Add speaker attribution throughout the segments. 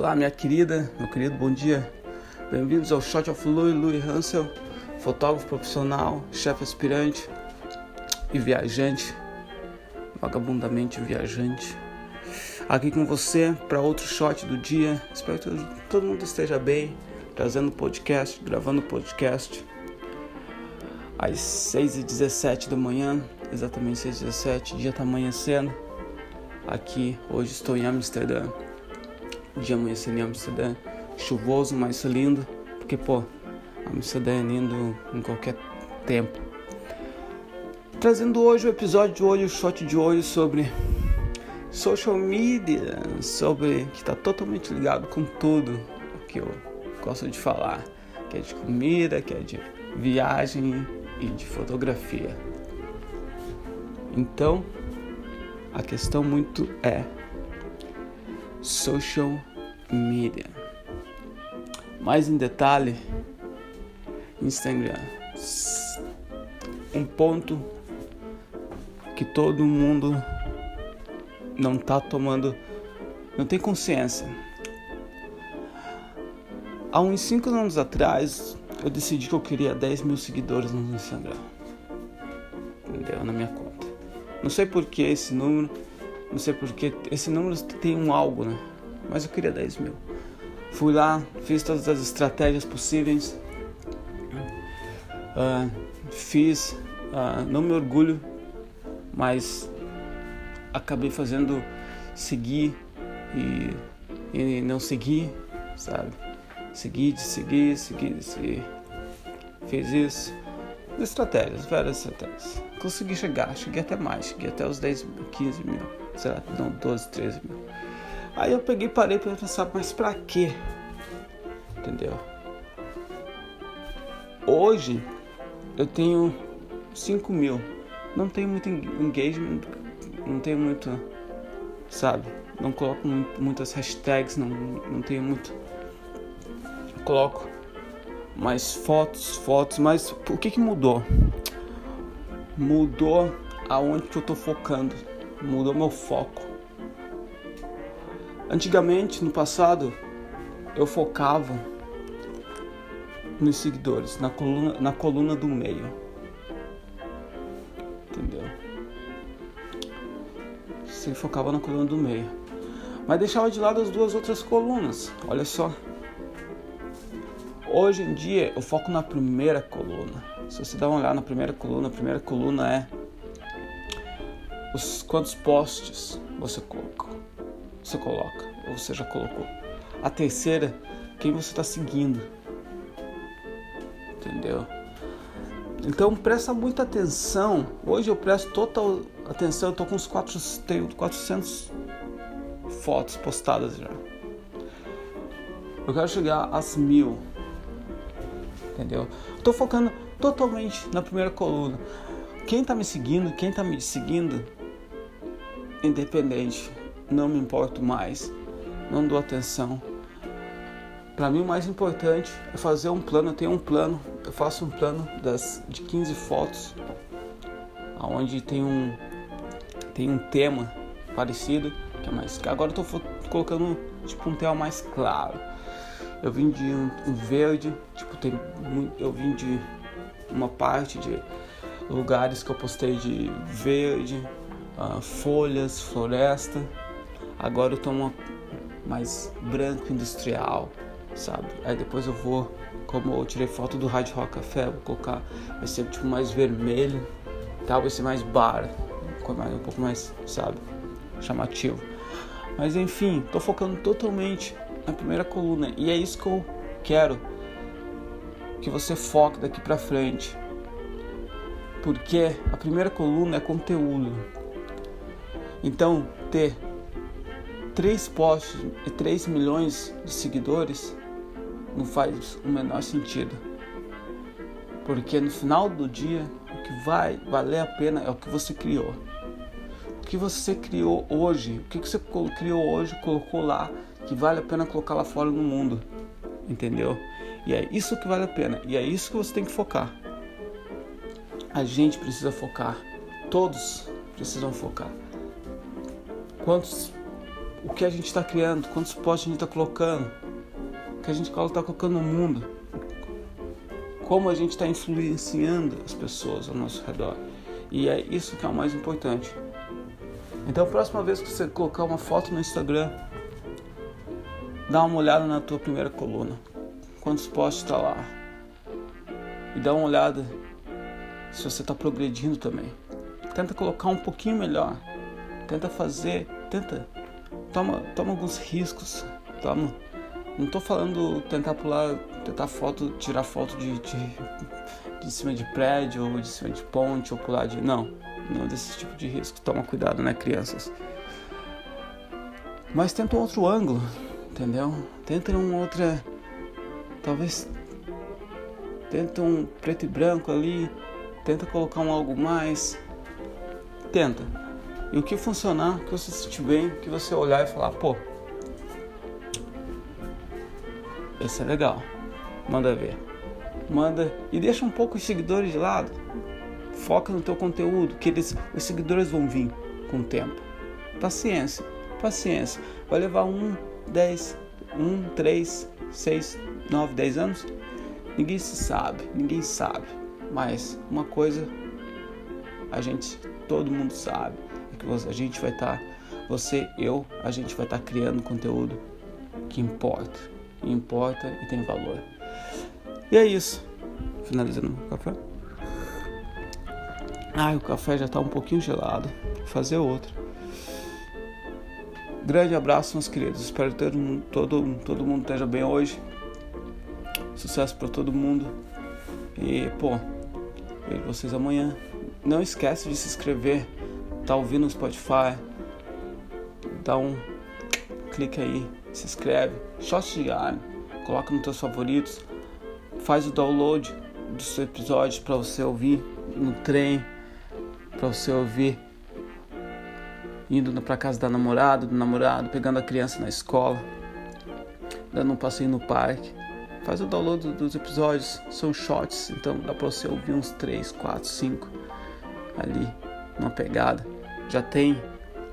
Speaker 1: Olá, minha querida, meu querido, bom dia. Bem-vindos ao Shot of Louis, Louis Hansel, fotógrafo profissional, chefe aspirante e viajante, vagabundamente viajante. Aqui com você para outro shot do dia. Espero que todo mundo esteja bem, trazendo podcast, gravando podcast. Às 6h17 da manhã, exatamente 6h17, dia está amanhecendo. Aqui, hoje estou em Amsterdã dia amanhecer em Amsterdã, chuvoso, mas lindo, porque pô, Amsterdã é lindo em qualquer tempo. Trazendo hoje o episódio de hoje, o shot de hoje sobre social media, sobre que está totalmente ligado com tudo o que eu gosto de falar, que é de comida, que é de viagem e de fotografia. Então, a questão muito é social media. Mais em detalhe, Instagram. Um ponto que todo mundo não tá tomando, não tem consciência. Há uns 5 anos atrás, eu decidi que eu queria 10 mil seguidores no Instagram. Entendeu? Na minha conta. Não sei por que esse número, não sei porque esse número tem um algo, né? Mas eu queria 10 mil. Fui lá, fiz todas as estratégias possíveis. Uh, fiz, uh, não me orgulho, mas acabei fazendo seguir e, e não seguir, sabe? Seguir, de seguir, seguir, de seguir. Fiz isso. Estratégias, várias estratégias. Consegui chegar, cheguei até mais, cheguei até os 10 mil, 15 mil, sei lá, não, 12, 13 mil. Aí eu peguei e parei para pensar, mas pra quê? Entendeu? Hoje eu tenho 5 mil. Não tenho muito engagement, não tenho muito, sabe? Não coloco muito, muitas hashtags, não, não tenho muito. Coloco mais fotos, fotos, mas o que que mudou? Mudou aonde que eu tô focando, mudou meu foco. Antigamente, no passado, eu focava nos seguidores, na coluna, na coluna do meio. Entendeu? Você focava na coluna do meio. Mas deixava de lado as duas outras colunas. Olha só. Hoje em dia eu foco na primeira coluna. Se você dá uma olhada na primeira coluna, a primeira coluna é os quantos posts você colocou você coloca, ou você já colocou. A terceira, quem você está seguindo. Entendeu? Então presta muita atenção. Hoje eu presto total atenção. Eu tô com uns 4, tenho 400 fotos postadas já. Eu quero chegar às mil. Entendeu? Estou focando totalmente na primeira coluna. Quem está me seguindo, quem está me seguindo, independente não me importo mais, não dou atenção. Para mim o mais importante é fazer um plano, eu tenho um plano, eu faço um plano das, de 15 fotos, onde tem um, tem um tema parecido, que é mais. Agora eu tô colocando tipo um tema mais claro. Eu vim de um, um verde, tipo, tem eu vim de uma parte de lugares que eu postei de verde, uh, folhas, floresta Agora eu tomo mais branco industrial, sabe? Aí depois eu vou, como eu tirei foto do Hard Rock Café, vou colocar, vai ser tipo mais vermelho, tal, vai ser mais bar, um pouco mais, sabe, chamativo. Mas enfim, tô focando totalmente na primeira coluna e é isso que eu quero que você foque daqui para frente. Porque a primeira coluna é conteúdo. Então, ter três posts e 3 milhões de seguidores não faz o menor sentido. Porque no final do dia, o que vai valer a pena é o que você criou. O que você criou hoje, o que você criou hoje, colocou lá, que vale a pena colocar lá fora no mundo. Entendeu? E é isso que vale a pena. E é isso que você tem que focar. A gente precisa focar. Todos precisam focar. Quantos o que a gente está criando, quantos posts a gente está colocando, o que a gente está colocando no mundo, como a gente está influenciando as pessoas ao nosso redor. E é isso que é o mais importante. Então, a próxima vez que você colocar uma foto no Instagram, dá uma olhada na tua primeira coluna. Quantos posts está lá? E dá uma olhada se você está progredindo também. Tenta colocar um pouquinho melhor. Tenta fazer, tenta toma, toma alguns riscos. Toma. Não estou falando tentar pular, tentar foto, tirar foto de, de, de cima de prédio ou de cima de ponte ou pular de. Não, não desse tipo de risco. Toma cuidado, né, crianças? Mas tenta um outro ângulo, entendeu? Tenta uma outra. Talvez. Tenta um preto e branco ali. Tenta colocar um algo mais. Tenta. E o que funcionar, que você se sentir bem, que você olhar e falar, pô, esse é legal. Manda ver. Manda e deixa um pouco os seguidores de lado. Foca no teu conteúdo, que eles, os seguidores vão vir com o tempo. Paciência, paciência. Vai levar um, dez, um, três, seis, nove, dez anos. Ninguém se sabe, ninguém sabe. Mas uma coisa a gente, todo mundo sabe que a gente vai estar, tá, você, eu, a gente vai estar tá criando conteúdo que importa, importa e tem valor. E é isso. Finalizando o café. Ai, o café já está um pouquinho gelado. Vou fazer outro. Grande abraço, meus queridos. Espero que todo, todo, todo mundo esteja bem hoje. Sucesso para todo mundo. E, pô, vejo vocês amanhã. Não esquece de se inscrever tá ouvindo no Spotify, dá um clique aí, se inscreve, shot diário, coloca nos teus favoritos, faz o download dos episódios para você ouvir no trem, para você ouvir indo para casa da namorada, do namorado, pegando a criança na escola, dando um passeio no parque. Faz o download dos episódios, são shots, então dá para você ouvir uns 3, 4, 5 ali, uma pegada já tem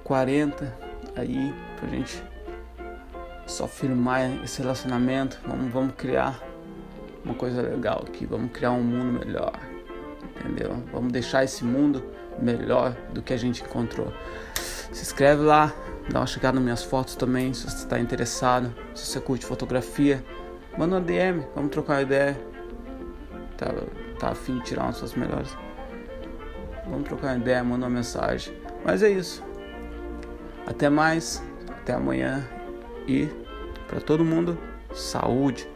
Speaker 1: 40 aí pra gente só firmar esse relacionamento. Vamos, vamos criar uma coisa legal aqui, vamos criar um mundo melhor, entendeu? Vamos deixar esse mundo melhor do que a gente encontrou. Se inscreve lá, dá uma chegada nas minhas fotos também, se você está interessado, se você curte fotografia, manda uma DM, vamos trocar uma ideia. Tá, tá afim de tirar umas suas melhores? Vamos trocar uma ideia, manda uma mensagem. Mas é isso. Até mais, até amanhã e para todo mundo, saúde.